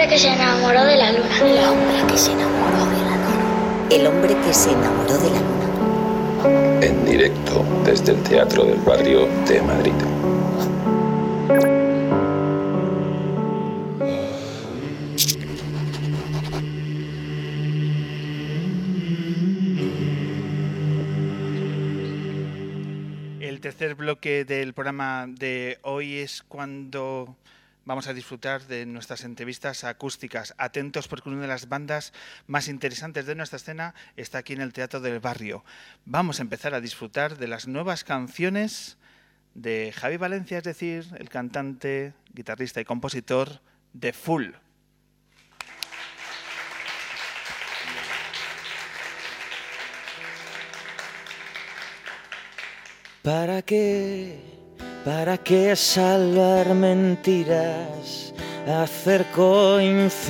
hombre que se enamoró de la luna. El hombre que se enamoró de la luna. El hombre que se enamoró de la luna. En directo desde el Teatro del Barrio de Madrid. El tercer bloque del programa de hoy es cuando vamos a disfrutar de nuestras entrevistas acústicas. Atentos porque una de las bandas más interesantes de nuestra escena está aquí en el Teatro del Barrio. Vamos a empezar a disfrutar de las nuevas canciones de Javi Valencia, es decir, el cantante, guitarrista y compositor de Full. ¿Para qué? ¿Para qué salvar mentiras? Hacer coincidir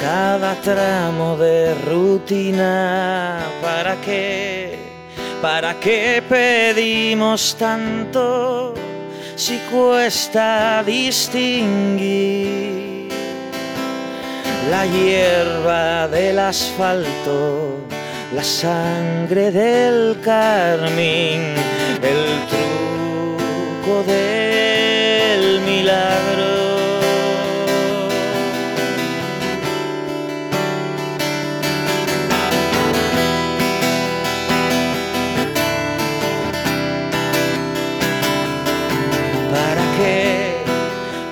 cada tramo de rutina. ¿Para qué? ¿Para qué pedimos tanto si cuesta distinguir la hierba del asfalto? La sangre del carmín, el truco del milagro. ¿Para qué?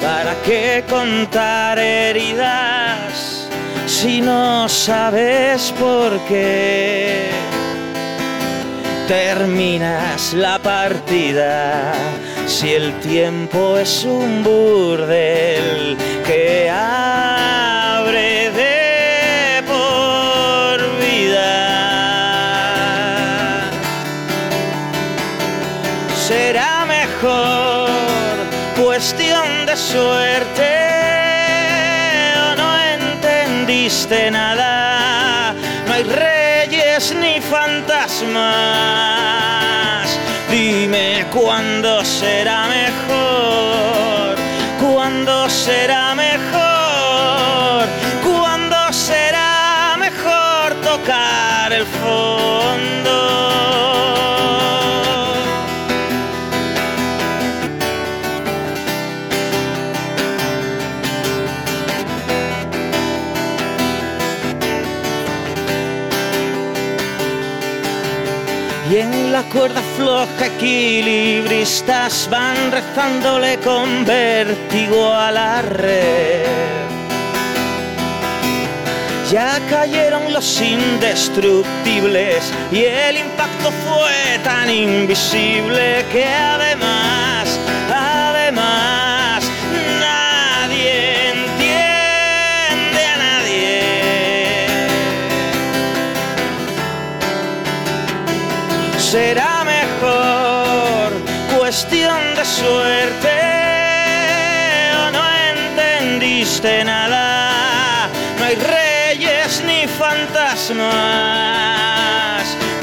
¿Para qué contar heridas? Si no sabes por qué terminas la partida, si el tiempo es un burdel que abre de por vida. Será mejor cuestión de suerte nada, no hay reyes ni fantasmas. Dime cuándo será mejor, cuándo será mejor, floja equilibristas van rezándole con vértigo a la red. Ya cayeron los indestructibles y el impacto fue tan invisible que además, además, nadie entiende a nadie. será cuestión de suerte o no entendiste nada. No hay reyes ni fantasmas.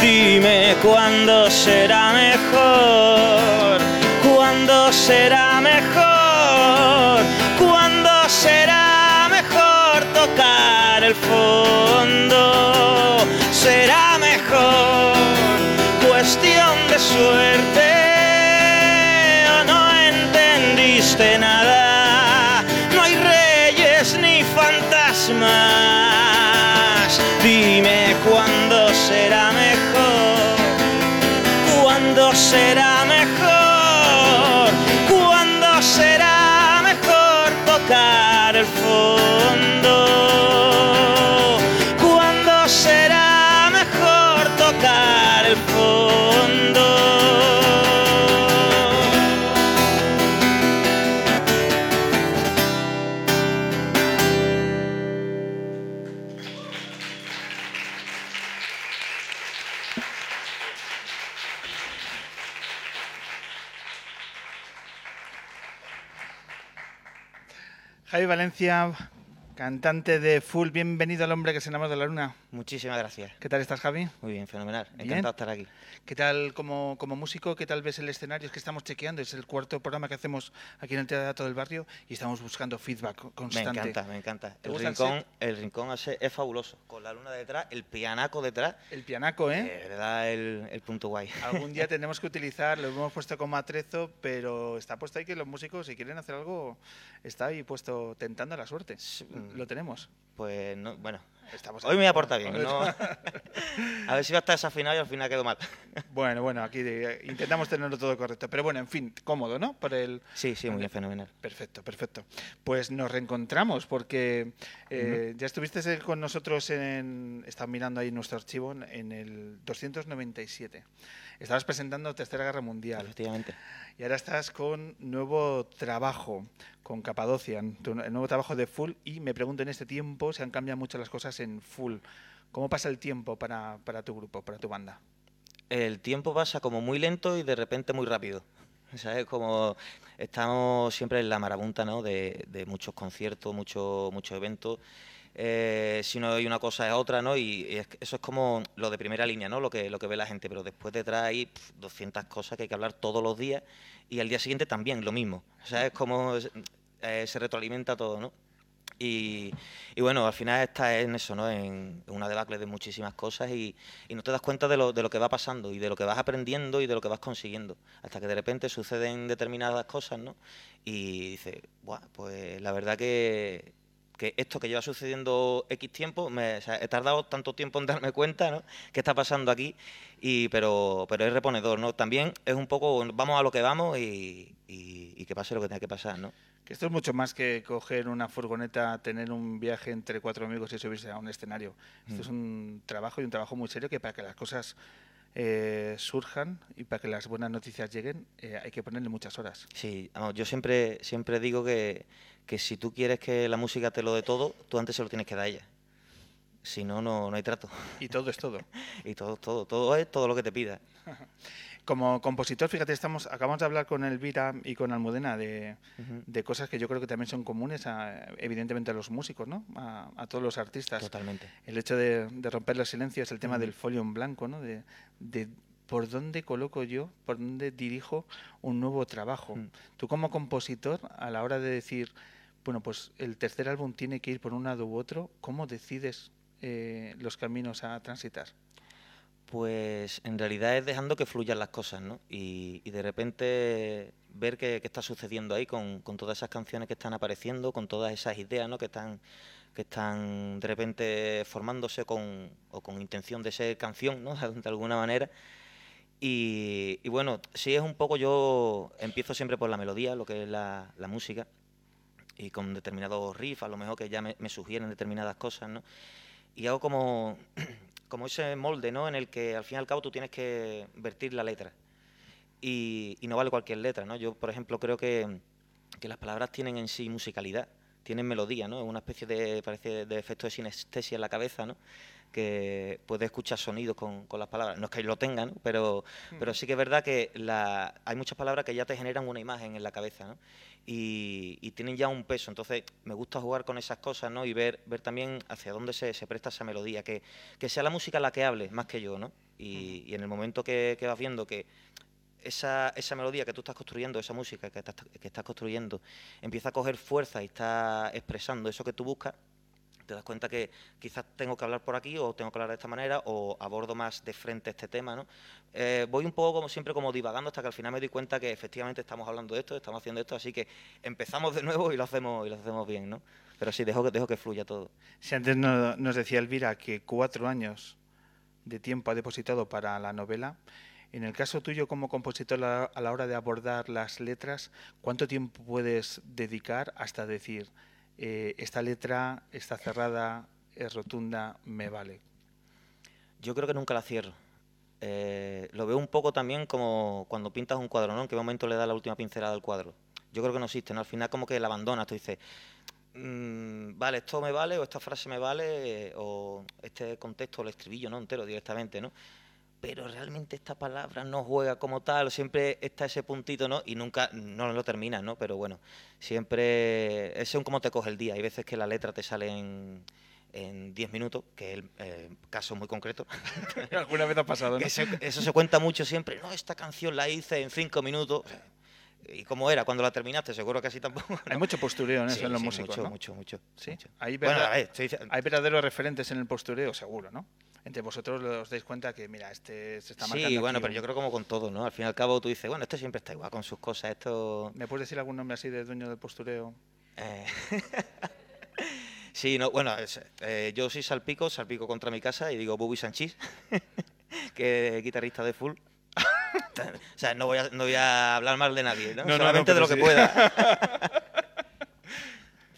Dime cuándo será mejor, cuándo será mejor, cuándo será mejor tocar el fondo. Entendiste Javi Valencia, cantante de Full, bienvenido al hombre que se enamoró de la luna. Muchísimas gracias. ¿Qué tal estás, Javi? Muy bien, fenomenal. Bien. Encantado de estar aquí. ¿Qué tal como, como músico? ¿Qué tal ves el escenario? Es que estamos chequeando, es el cuarto programa que hacemos aquí en el Teatro del Barrio y estamos buscando feedback Me constante. encanta, me encanta. ¿Te El el rincón, set? el rincón es fabuloso. Con la luna detrás, el pianaco detrás, El pianaco, ¿eh? le da el, el punto guay. Algún día tenemos que utilizar, lo hemos puesto como atrezo, pero está puesto ahí que los músicos, si quieren hacer algo, está ahí puesto tentando la suerte. mm. Lo tenemos. Pues no, bueno, Estamos hoy me voy a portar Hoy- bien. ¿no? a ver si va a estar desafinado y al final quedo mal. Bueno, bueno, aquí de- intentamos tenerlo todo correcto. Pero bueno, en fin, cómodo, ¿no? Por el, Sí, sí, muy bien, fenomenal. Perfecto, perfecto. Pues nos reencontramos porque eh, ya estuviste con nosotros en. Estaba mirando ahí nuestro archivo en- el 297. Estabas presentando Tercera Guerra Mundial Efectivamente. y ahora estás con nuevo trabajo, con Capadocia, tu el nuevo trabajo de Full. Y me pregunto en este tiempo si han cambiado mucho las cosas en Full. ¿Cómo pasa el tiempo para, para tu grupo, para tu banda? El tiempo pasa como muy lento y de repente muy rápido. ¿Sabes? Como estamos siempre en la marabunta, ¿no? De, muchos conciertos, muchos muchos eventos. Eh, si no hay una cosa es otra, ¿no? Y, eso es como lo de primera línea, ¿no? Lo que, lo que ve la gente. Pero después detrás hay pf, 200 cosas que hay que hablar todos los días y al día siguiente también lo mismo. O sea, es como eh, se retroalimenta todo, ¿no? Y, bueno, al final estás en eso, ¿no? En una debacle de muchísimas cosas y, no te das cuenta de lo, de lo que va pasando y de lo que vas aprendiendo y de lo que vas consiguiendo. Hasta que de repente suceden determinadas cosas, ¿no? Y dices, Buah, pues la verdad que, que esto que lleva sucediendo X tiempo, me, he tardado tanto tiempo en darme cuenta, ¿no? ¿Qué está pasando aquí? Y, pero, pero es reponedor, ¿no? También es un poco, vamos a lo que vamos y, y- y que pase lo que tenga que pasar, ¿no? Que esto es mucho más que coger una furgoneta, tener un viaje entre cuatro amigos y subirse a un escenario. Esto es un trabajo y un trabajo muy serio que para que las cosas eh, surjan y para que las buenas noticias lleguen eh, hay que ponerle muchas horas. Sí, yo siempre, siempre digo que, que si tú quieres que la música te lo dé todo, tú antes se lo tienes que dar a ella. Si no, no, no hay trato. Y todo es todo. Y todo, todo, todo es todo lo que te pida. Como compositor, fíjate, estamos, acabamos de hablar con Elvira y con Almudena de, cosas que yo creo que también son comunes, a, evidentemente, a los músicos, ¿no? A, a todos los artistas. Totalmente. El hecho de, de romper los silencios, el tema del folio en blanco, ¿no? De, de por dónde coloco yo, por dónde dirijo un nuevo trabajo. Mm. Tú como compositor, a la hora de decir, bueno, pues el tercer álbum tiene que ir por un lado u otro, ¿cómo decides eh, los caminos a transitar? Pues en realidad es dejando que fluyan las cosas, ¿no? Y, de repente ver qué, qué está sucediendo ahí con, todas esas canciones que están apareciendo, con todas esas ideas, ¿no? Que están, que están de repente formándose con, o con intención de ser canción, ¿no? De alguna manera. Y, bueno, sí es un poco yo empiezo siempre por la melodía, lo que es la, la música, y con determinados riffs, a lo mejor que ya me, me sugieren determinadas cosas, ¿no? Y hago como, como ese molde, ¿no? En el que al fin y al cabo tú tienes que vertir la letra. Y, y no vale cualquier letra, ¿no? Yo, por ejemplo, creo que, que las palabras tienen en sí musicalidad, tienen melodía, ¿no? Es una especie de, parece, de efecto de sinestesia en la cabeza, ¿no? Que puedes escuchar sonidos con, con las palabras. No es que lo tengan, ¿no? pero, pero sí que es verdad que la, hay muchas palabras que ya te generan una imagen en la cabeza, ¿no? Y, y tienen ya un peso. Entonces, me gusta jugar con esas cosas, ¿no? Y ver, ver también hacia dónde se, se presta esa melodía. Que, que sea la música la que hable, más que yo, ¿no? Y, y en el momento que, que vas viendo que esa, esa melodía que tú estás construyendo, esa música que estás, que estás construyendo, empieza a coger fuerza y está expresando eso que tú buscas, te das cuenta que quizás tengo que hablar por aquí o tengo que hablar de esta manera o abordo más de frente este tema, ¿no? Eh, voy un poco como siempre como divagando hasta que al final me doy cuenta que efectivamente estamos hablando de esto, estamos haciendo esto, así que empezamos de nuevo y lo hacemos y lo hacemos bien, ¿no? Pero sí, dejo que, dejo que fluya todo. Si antes no- nos decía Elvira que cuatro años de tiempo ha depositado para la novela, en el caso tuyo como compositor a la hora de abordar las letras, ¿cuánto tiempo puedes dedicar hasta decir, eh, esta letra está cerrada, es rotunda, me vale? Yo creo que nunca la cierro. Eh, lo veo un poco también como cuando pintas un cuadro, ¿no? En qué momento le das la última pincelada al cuadro. Yo creo que no existe, ¿no? Al final como que la abandonas, tú dices, "Mm, vale, esto me vale, o esta frase me vale, eh, o este contexto, el estribillo, ¿no? Entero directamente, ¿no? Pero realmente esta palabra no juega como tal, siempre está ese puntito, ¿no? Y nunca, no lo terminas, ¿no? Pero bueno, siempre, es según cómo te coge el día. Hay veces que la letra te sale en, en 10 minutos, que es el eh, caso muy concreto. Alguna vez ha pasado, ¿no? Eso se cuenta mucho siempre. No, esta canción la hice en 5 minutos. ¿Y cómo era cuando la terminaste? Seguro que así tampoco. Hay mucho postureo en eso Sí, en los sí, músicos, mucho, ¿no? mucho, mucho, Sí. mucho. Hay, Bueno, verdad- a ver, estoy hay verdaderos referentes en el postureo, seguro, ¿no? Entre vosotros os dais cuenta que, mira, este se está marcando Sí, bueno, aquí pero un- yo creo como con todo, ¿no? Al fin y al cabo tú dices, bueno, este siempre está igual con sus cosas, esto... ¿Me puedes decir algún nombre así de dueño del postureo? eh, sí, no, bueno, es- eh, yo soy Salpico, Salpico contra mi casa y digo Bubi Sanchís, que es guitarrista de full. o sea, no voy, a, no voy a hablar mal de nadie, ¿no? No, no, no, Solamente de lo que sí. pueda.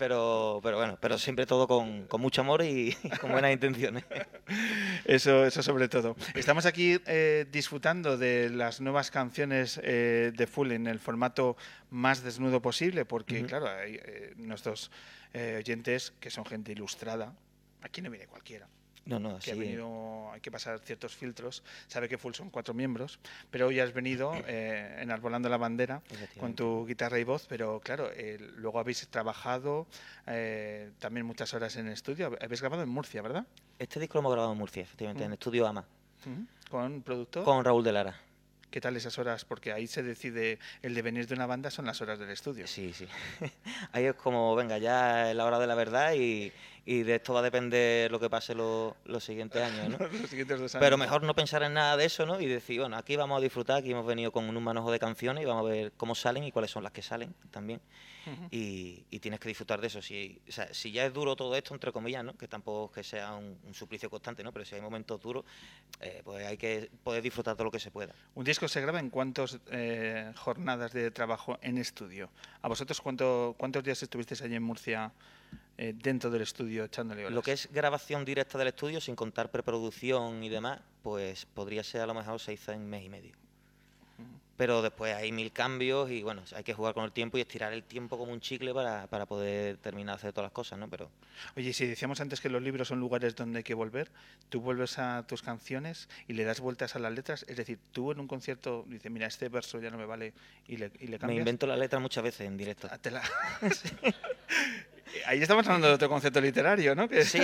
Pero, pero bueno, pero siempre todo con, con mucho amor y, y con buenas intenciones. Eso, eso sobre todo. Estamos aquí eh, disfrutando de las nuevas canciones eh, de Full en el formato más desnudo posible, porque, Ujú. claro, hay eh, nuestros eh, oyentes, que son gente ilustrada, aquí no viene cualquiera. No, no, que ha sí. venido, hay que pasar ciertos filtros, sabe que Full son cuatro miembros, pero hoy has venido eh, enarbolando la bandera con tu guitarra y voz, pero claro, eh, luego habéis trabajado eh, también muchas horas en estudio, habéis grabado en Murcia, ¿verdad? Este disco lo hemos grabado en Murcia, efectivamente, Mm. en Estudio Ama, Ujú. Con productor. con Raúl de Lara. ¿Qué tal esas horas? Porque ahí se decide el devenir de una banda, son las horas del estudio. Sí, sí. Ahí es como, venga, ya es la hora de la verdad y, y de esto va a depender lo que pase lo- los siguientes años, ¿no? Los siguientes dos años. Pero mejor no pensar en nada de eso, ¿no? Y decir, bueno, aquí vamos a disfrutar, aquí hemos venido con un manojo de canciones y vamos a ver cómo salen y cuáles son las que salen también. Y, y tienes que disfrutar de eso. Si, o sea, si ya es duro todo esto, entre comillas, ¿no? Que tampoco es que sea un, un suplicio constante, ¿no? Pero si hay momentos duros, eh, pues hay que poder disfrutar todo lo que se pueda. ¿Un disco se graba en cuántas jornadas de trabajo en estudio? ¿A vosotros cuánto, cuántos días estuvisteis allí en Murcia eh, dentro del estudio echándole horas? Lo que es grabación directa del estudio, sin contar preproducción y demás, pues podría ser a lo mejor se hizo en mes y medio. Pero después hay mil cambios y bueno, hay que jugar con el tiempo y estirar el tiempo como un chicle para, para poder terminar de hacer todas las cosas, ¿no? Pero Oye, si decíamos antes que los libros son lugares donde hay que volver, tú vuelves a tus canciones y le das vueltas a las letras, es decir, tú en un concierto dices, mira, este verso ya no me vale y le, y le me cambias. invento las letras muchas veces en directo. Ah, la- Ahí estamos hablando de otro concepto literario, ¿no? Que- Sí,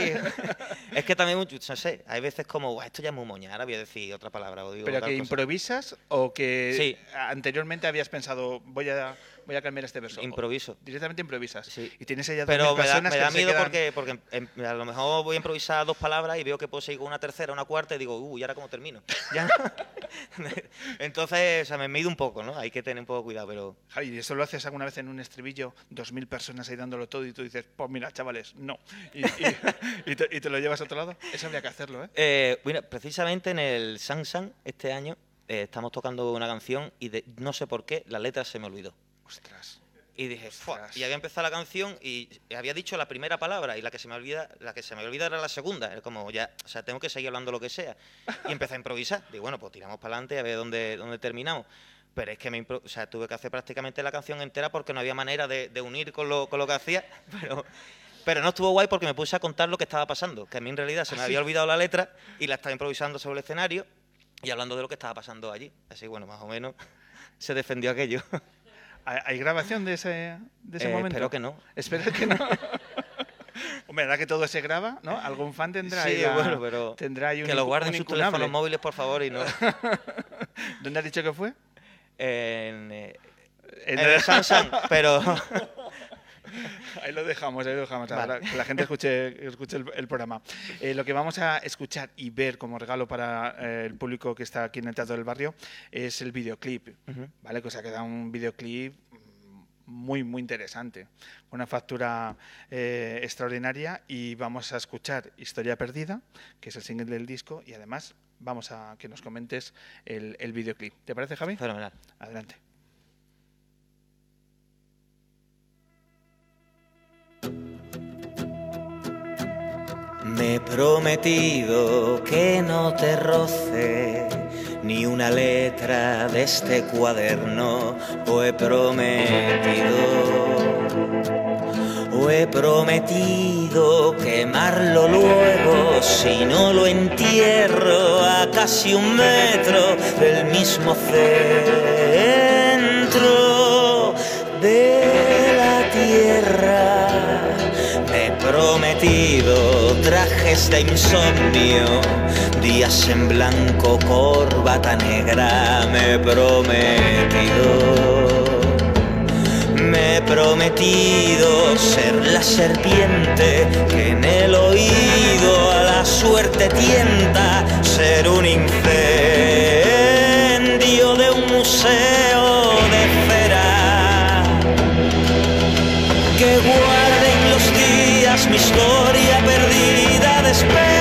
es que también, no sé, hay veces como, "Buah, esto ya es muy moña, ahora voy a decir otra palabra o digo Pero que cosa". improvisas o que Sí. anteriormente habías pensado, voy a, voy a cambiar este verso. Improviso. Directamente improvisas. Sí. Y tienes allá Pero 2.000 me da, me da miedo quedan- porque, porque em- a lo mejor voy a improvisar dos palabras y veo que puedo seguir con una tercera, una cuarta y digo, uy, ¿y ahora cómo termino? Ya. Entonces, o sea, me mido un poco, ¿no? Hay que tener un poco de cuidado, pero Javi, ¿y eso lo haces alguna vez en un estribillo? Dos mil personas ahí dándolo todo y tú dices, pues mira, chavales, no. Y, y- y te, y te lo llevas a otro lado. Eso habría que hacerlo, ¿eh? Eh, mira, precisamente en el Samsung este año eh, estamos tocando una canción y de- no sé por qué la letra se me olvidó. Ostras. Y dije, Ostras. y había empezado la canción y había dicho la primera palabra y la que se me olvida, la que se me olvida era la segunda. Era como ya, o sea, tengo que seguir hablando lo que sea. Y empecé a improvisar. Digo, bueno, pues tiramos para adelante a ver dónde, dónde terminamos. Pero es que me o sea, tuve que hacer prácticamente la canción entera porque no había manera de, de unir con lo, con lo que hacía. Pero, pero no estuvo guay porque me puse a contar lo que estaba pasando. Que a mí en realidad se me ¿Ah, había sí? olvidado la letra y la estaba improvisando sobre el escenario y hablando de lo que estaba pasando allí. Así bueno, más o menos se defendió aquello. ¿Hay, grabación de ese, de ese Eh, momento? espero que no. Espero que no. Hombre, ¿verdad que todo se graba? ¿No? Algún fan tendrá ahí Sí, la- bueno, pero tendrá ahí un que lo guarden en sus teléfonos móviles, por favor, y no ¿Dónde has dicho que fue? en, eh, En en el Samsung, pero Ahí lo dejamos, ahí lo dejamos. Vale. ahora que la gente escuche, escuche el, el programa. Eh, lo que vamos a escuchar y ver como regalo para eh, el público que está aquí en el Teatro del Barrio es el videoclip. ¿Vale? Que os ha quedado un videoclip muy, muy interesante. Una factura eh, extraordinaria y vamos a escuchar Historia Perdida, que es el single del disco, y además vamos a que nos comentes el, el videoclip. ¿Te parece, Javi? fenomenal. Adelante. Me he prometido que no te roce ni una letra de este cuaderno, o he prometido, o he prometido quemarlo luego si no lo entierro a casi un metro del mismo centro de la tierra. Me he prometido traje viajes de insomnio, días en blanco, corbata negra, me he prometido. Me he prometido ser la serpiente que en el oído a la suerte tienta, ser un incendio de un museo de cera que guarden los días mi historia perdida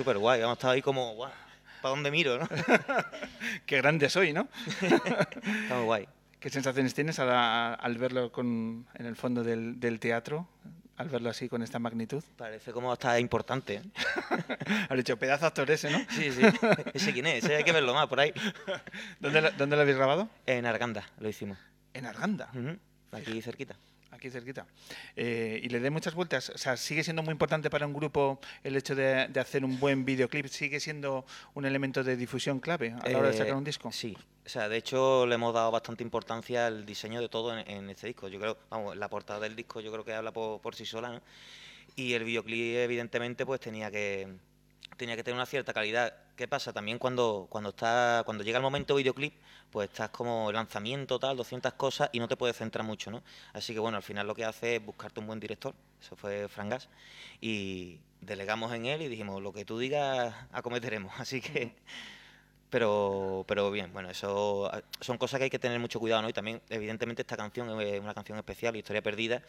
súper guay. Hemos estado ahí como, guau, ¿para dónde miro, no? Qué grande soy, ¿no? Está muy guay. ¿Qué sensaciones tienes al, al verlo con, en el fondo del, del teatro? Al verlo así con esta magnitud. Parece como está importante. ¿eh? Has dicho pedazo actor ese, ¿no? Sí, sí. Ese quién es, ese hay que verlo más por ahí. ¿Dónde, ¿Dónde lo habéis grabado? En Arganda lo hicimos. En Arganda, Aquí cerquita. Aquí cerquita. Eh, y le dé muchas vueltas. O sea, sigue siendo muy importante para un grupo el hecho de, de hacer un buen videoclip. Sigue siendo un elemento de difusión clave a la hora de sacar Eh, un disco. Sí, o sea, de hecho le hemos dado bastante importancia al diseño de todo en, en este disco. Yo creo, vamos, la portada del disco yo creo que habla por, por sí sola, ¿no? Y el videoclip evidentemente pues tenía que tenía que tener una cierta calidad. ¿Qué pasa? También cuando cuando está cuando llega el momento videoclip, pues estás como lanzamiento tal, 200 cosas y no te puedes centrar mucho, ¿no? Así que bueno, al final lo que hace es buscarte un buen director. Eso fue Frangas y delegamos en él y dijimos, lo que tú digas acometeremos. Así que pero, pero bien, bueno, eso son cosas que hay que tener mucho cuidado, ¿no? Y también, evidentemente, esta canción es una canción especial, Historia Perdida,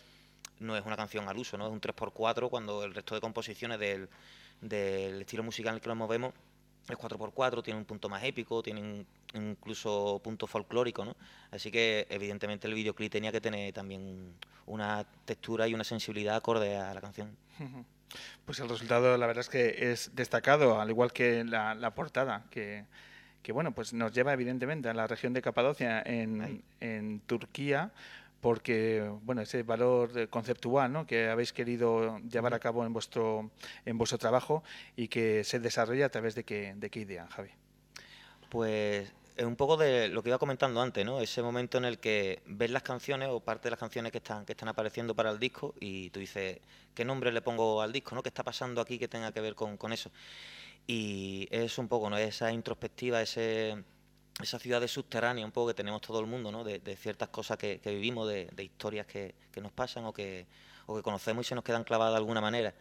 no es una canción al uso, ¿no? Es un 3x4 cuando el resto de composiciones del, del estilo musical en el que nos movemos es 4x4, tiene un punto más épico, tiene un- incluso punto folclórico, ¿no? Así que, evidentemente, el videoclip tenía que tener también una textura y una sensibilidad acorde a la canción. Pues el resultado, la verdad es que es destacado, al igual que la, la portada, que, que bueno, pues nos lleva evidentemente a la región de Capadocia en, en Turquía, porque bueno, ese valor eh, conceptual ¿no? que habéis querido llevar a cabo en vuestro en vuestro trabajo y que se desarrolla a través de qué, de qué idea, Javi. Pues es un poco de lo que iba comentando antes, ¿no? Ese momento en el que ves las canciones o parte de las canciones que están, que están apareciendo para el disco y tú dices, ¿qué nombre le pongo al disco, no? ¿Qué está pasando aquí que tenga que ver con, con eso? Y es un poco, ¿no? Esa introspectiva, ese, esa ciudad de subterránea un poco que tenemos todo el mundo, ¿no? De, de ciertas cosas que, que vivimos, de, de historias que, que nos pasan o que, o que conocemos y se nos quedan clavadas de alguna manera.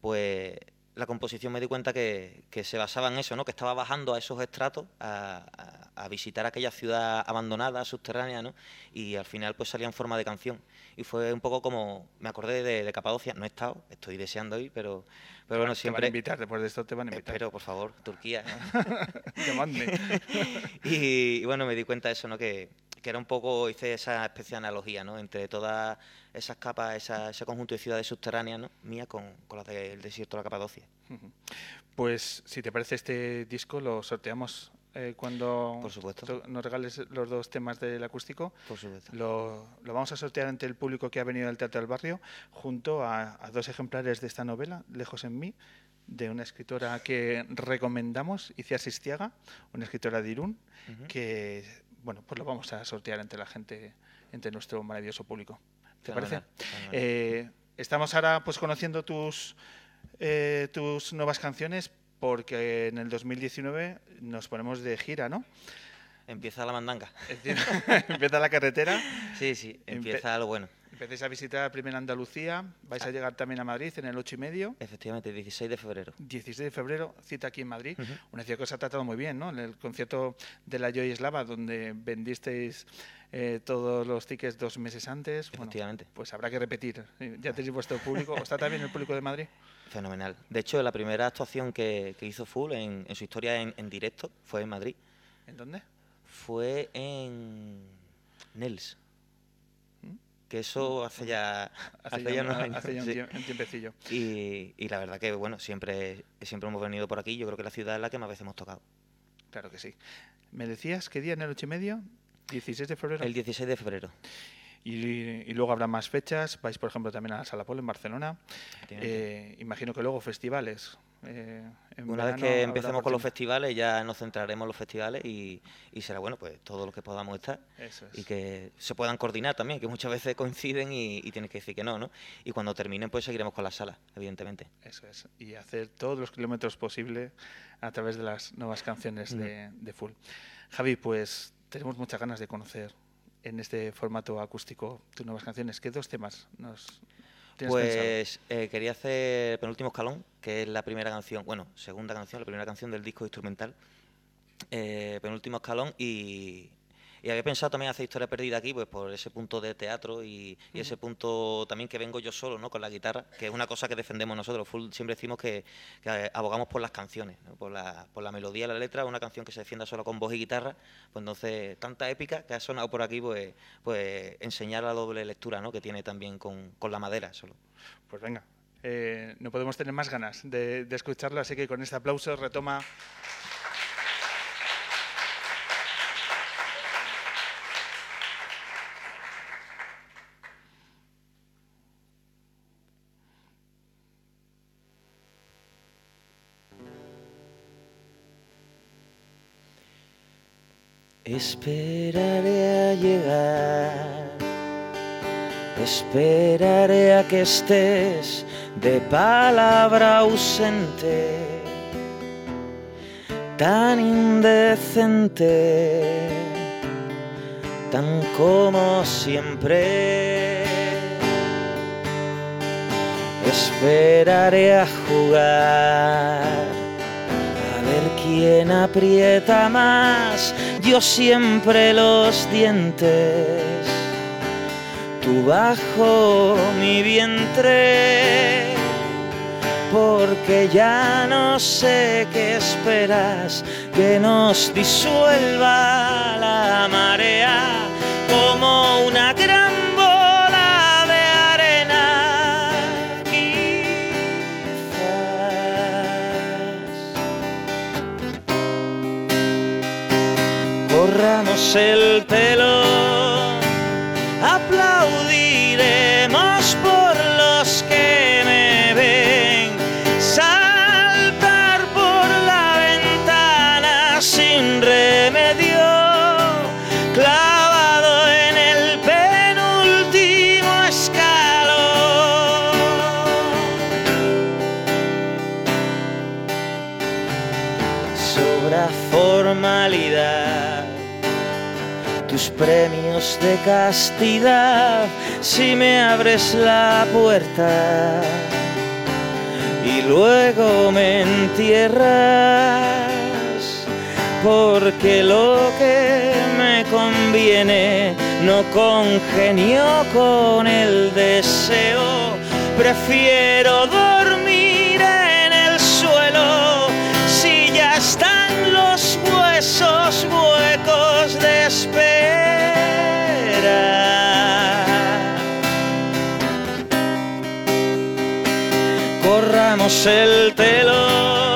Pues la composición me di cuenta que, que se basaba en eso, ¿no? que estaba bajando a esos estratos a, a- a visitar aquella ciudad abandonada, subterránea, ¿no? y al final pues salía en forma de canción. Y fue un poco como, me acordé de, de Capadocia, no he estado, estoy deseando ir, pero, pero bueno, Te van a siempre... invitar, después de esto te van a invitar. Espero, por favor, Turquía. Llamadme. y, y bueno, me di cuenta de eso, ¿no? Que, que era un poco, hice esa especie de analogía, ¿no? Entre todas esas capas, esa- ese conjunto de ciudades subterráneas, ¿no? Mía con, con las del desierto de la Capadocia. Pues si te parece este disco lo sorteamos eh, cuando Por supuesto. to- nos regales los dos temas del acústico. Por supuesto. Lo, lo vamos a sortear ante el público que ha venido al Teatro del Barrio junto a, a dos ejemplares de esta novela, Lejos en mí, de una escritora que recomendamos, Iciar Sistiaga, una escritora de Irún, que bueno, pues lo vamos a sortear entre la gente, entre nuestro maravilloso público. ¿Te parece? Eh, estamos ahora pues conociendo tus, eh, tus nuevas canciones porque en el 2019 nos ponemos de gira, ¿no? Empieza la mandanga. Empieza la carretera, Sí, sí, empieza lo bueno. Empecéis a visitar primero Andalucía, vais a llegar también a Madrid en el 8 y medio. Efectivamente, 16 de febrero. 16 de febrero, cita aquí en Madrid. Ujú. Una ciudad que os ha tratado muy bien, ¿no? En el concierto de la Joy Eslava, donde vendisteis eh, todos los tickets dos meses antes. Bueno, Efectivamente. pues habrá que repetir. Eh, Ya tenéis vuestro público. ¿Está también el público de Madrid? Fenomenal. De hecho, la primera actuación que, que hizo Full en, en su historia en, en directo fue en Madrid. ¿En dónde? Fue en Nels. Que eso hace ya, Hace, hace ya, unos un- años, hace ya un, sí. tie- un tiempecillo. Y, y la verdad que, bueno, siempre, siempre hemos venido por aquí. Yo creo que la ciudad es la que más veces hemos tocado. Claro que sí. ¿Me decías qué día en el 8 y medio? 16 de febrero. El 16 de febrero. Y, y luego habrá más fechas. Vais, por ejemplo, también a la Sala Polo en Barcelona. Eh, imagino que luego festivales. Eh, Una vez que empecemos con los festivales, ya nos centraremos en los festivales y, y será bueno, pues todo lo que podamos estar Eso es. y que se puedan coordinar también, que muchas veces coinciden y, y tienes que decir que no, ¿no? Y cuando terminen, pues seguiremos con las salas, evidentemente. Eso es. Y hacer todos los kilómetros posible a través de las nuevas canciones de, de Full. Javi, pues tenemos muchas ganas de conocer en este formato acústico tus nuevas canciones. ¿Qué dos temas nos? Pues eh, quería hacer Penúltimo Escalón, que es la primera canción, bueno, segunda canción, la primera canción del disco instrumental, eh, Penúltimo Escalón, y, y había pensado también hacer Historia Perdida aquí, pues por ese punto de teatro y, y ese punto también que vengo yo solo, ¿no? Con la guitarra, que es una cosa que defendemos nosotros, Full siempre decimos que, que abogamos por las canciones, ¿no? por, la, por la melodía, la letra, una canción que se defienda solo con voz y guitarra, pues entonces tanta épica que ha sonado por aquí, pues, pues enseñar la doble lectura, ¿no? Que tiene también con, con la madera solo. Pues venga, eh, no podemos tener más ganas de, de escucharlo, así que con este aplauso retoma. Esperaré a llegar, esperaré a que estés de palabra ausente, tan indecente, tan como siempre. Esperaré a jugar a ver quién aprieta más, yo siempre los dientes, tú bajo mi vientre, porque ya no sé qué esperas, que nos disuelva la marea como una gran el pelo, premios de castidad si me abres la puerta y luego me entierras porque lo que me conviene no congenio con el deseo. Prefiero dormir en el suelo si ya están los huesos huecos de espera. Corramos el telón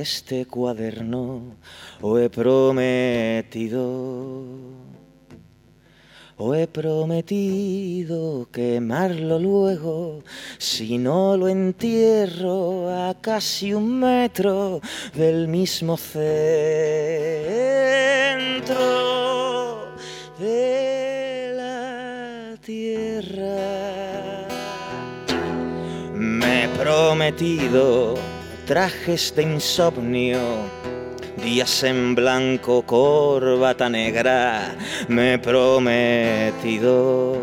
este cuaderno, o he prometido, o he prometido quemarlo luego, si no lo entierro a casi un metro del mismo centro de la tierra. Me he prometido trajes de insomnio, días en blanco, corbata negra. Me he prometido.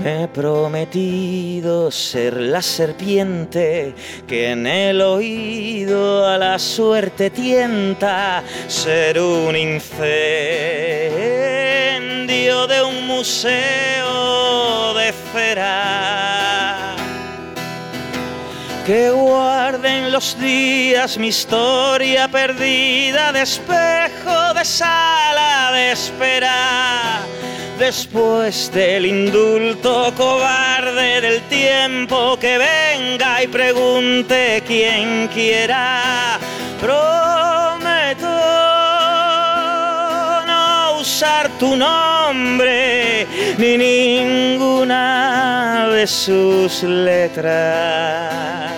Me he prometido ser la serpiente que en el oído a la suerte tienta, ser un incendio de un museo de cera que guarden los días mi historia perdida de espejo, de sala de espera. Después del indulto cobarde del tiempo que venga y pregunte quien quiera, prometo no usar tu nombre ni ninguna de sus letras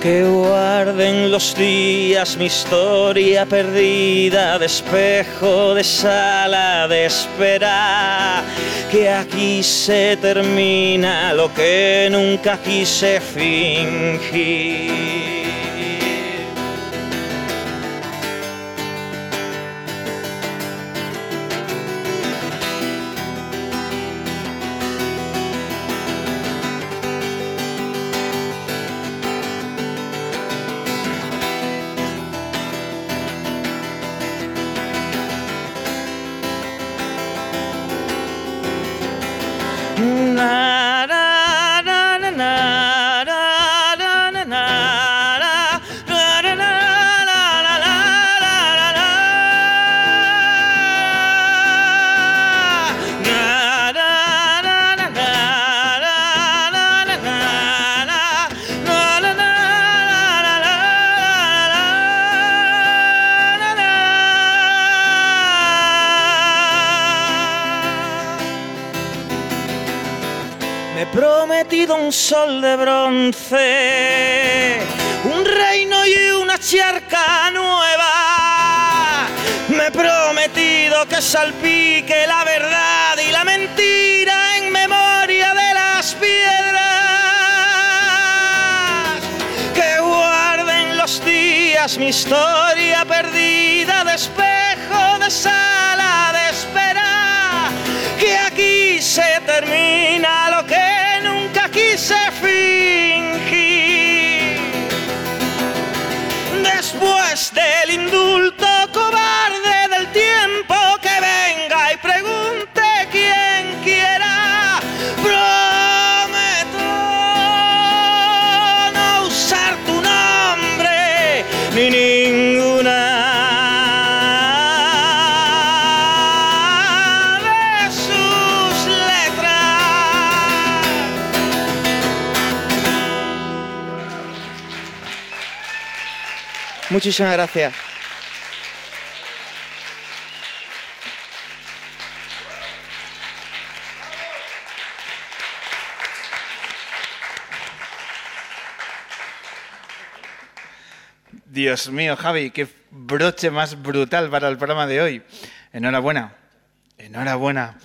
que guarden los días mi historia perdida de espejo, de sala de espera, que aquí se termina lo que nunca quise fingir. Un sol de bronce, un reino y una charca nueva. Me he prometido que salpique la verdad y la mentira en memoria de las piedras. Que guarden los días mi historia perdida de espejo, de sala de espera. Que aquí se termina lo Muchísimas gracias. Dios mío, Javi, qué broche más brutal para el programa de hoy. Enhorabuena, enhorabuena.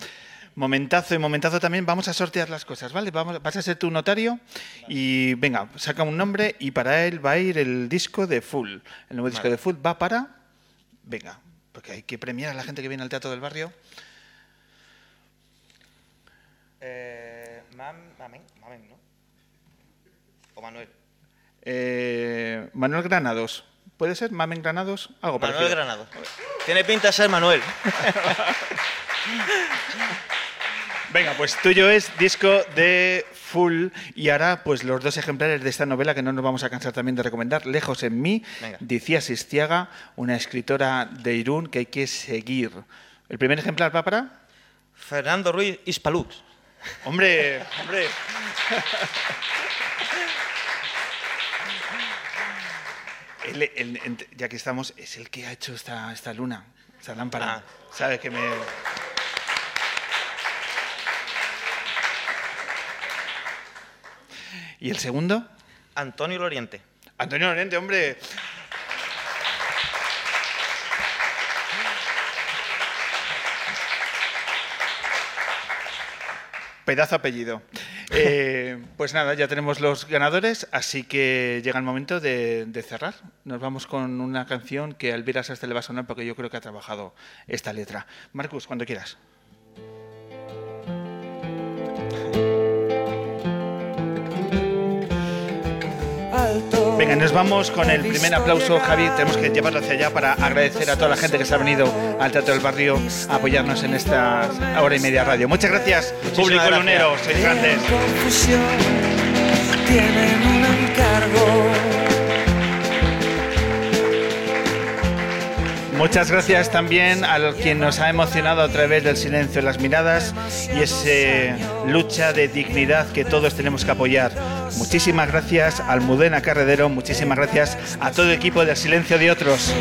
Momentazo y momentazo también. Vamos a sortear las cosas, ¿vale? Vamos, vas a ser tu notario y venga, saca un nombre y para él va a ir el disco de Full. El nuevo disco de Full va para. Venga, porque hay que premiar a la gente que viene al Teatro del Barrio. Eh, mamen, mamen, ¿no? O Manuel. Eh, Manuel Granados. ¿Puede ser? ¿Mamen Granados? Algo Manuel parecido. Granado. Tiene pinta de ser Manuel. Venga, pues tuyo es disco de Full y ahora pues los dos ejemplares de esta novela que no nos vamos a cansar también de recomendar, Lejos en mí, Venga. decía Sistiaga, una escritora de Irún que hay que seguir. ¿El primer ejemplar va para? Fernando Ruiz Hispalux. Hombre, hombre. Ya que estamos, es el que ha hecho esta, esta luna, esta lámpara. Ah. ¿Sabes que me...? ¿Y el segundo? Antonio Loriente. Antonio Lorente, hombre. Pedazo apellido. Eh, pues nada, ya tenemos los ganadores, así que llega el momento de, de cerrar. Nos vamos con una canción que a Elvira Sastre le va a sonar porque yo creo que ha trabajado esta letra. Marcus, cuando quieras. Venga, nos vamos con el primer aplauso, Javi. Tenemos que llevarlo hacia allá para agradecer a toda la gente que se ha venido al Teatro del Barrio a apoyarnos en esta hora y media radio. Muchas gracias, público gracias. lunero. Sois grandes. confusión tienen un encargo. Muchas gracias también a quien nos ha emocionado a través del silencio en las miradas y esa lucha de dignidad que todos tenemos que apoyar. Muchísimas gracias Almudena Carredero, muchísimas gracias a todo el equipo del Silencio de Otros.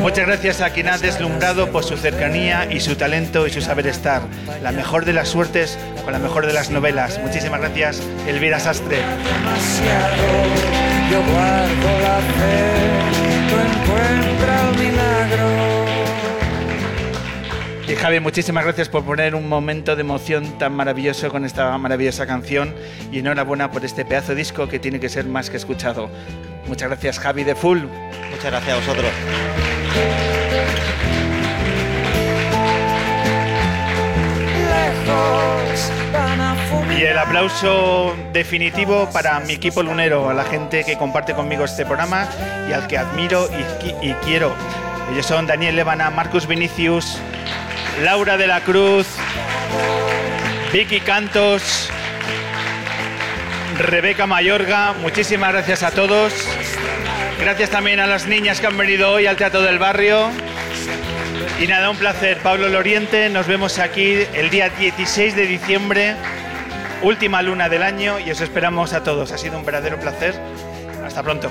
Muchas gracias a quien ha deslumbrado por su cercanía y su talento y su saber estar. La mejor de las suertes con la mejor de las novelas. Muchísimas gracias, Elvira Sastre. Encuentra el milagro. Y Javi, muchísimas gracias por poner un momento de emoción tan maravilloso con esta maravillosa canción y enhorabuena por este pedazo de disco que tiene que ser más que escuchado. Muchas gracias Javi de Full. Muchas gracias a vosotros. Lejos Y el aplauso definitivo para mi equipo lunero, a la gente que comparte conmigo este programa y al que admiro y, qui- y quiero. Ellos son Daniel Levana, Marcus Vinicius, Laura de la Cruz, Vicky Cantos, Rebeca Mayorga. Muchísimas gracias a todos. Gracias también a las niñas que han venido hoy al Teatro del Barrio. Y nada, un placer. Pablo Loriente, nos vemos aquí el día 16 de diciembre, última luna del año, y os esperamos a todos. Ha sido un verdadero placer. Hasta pronto.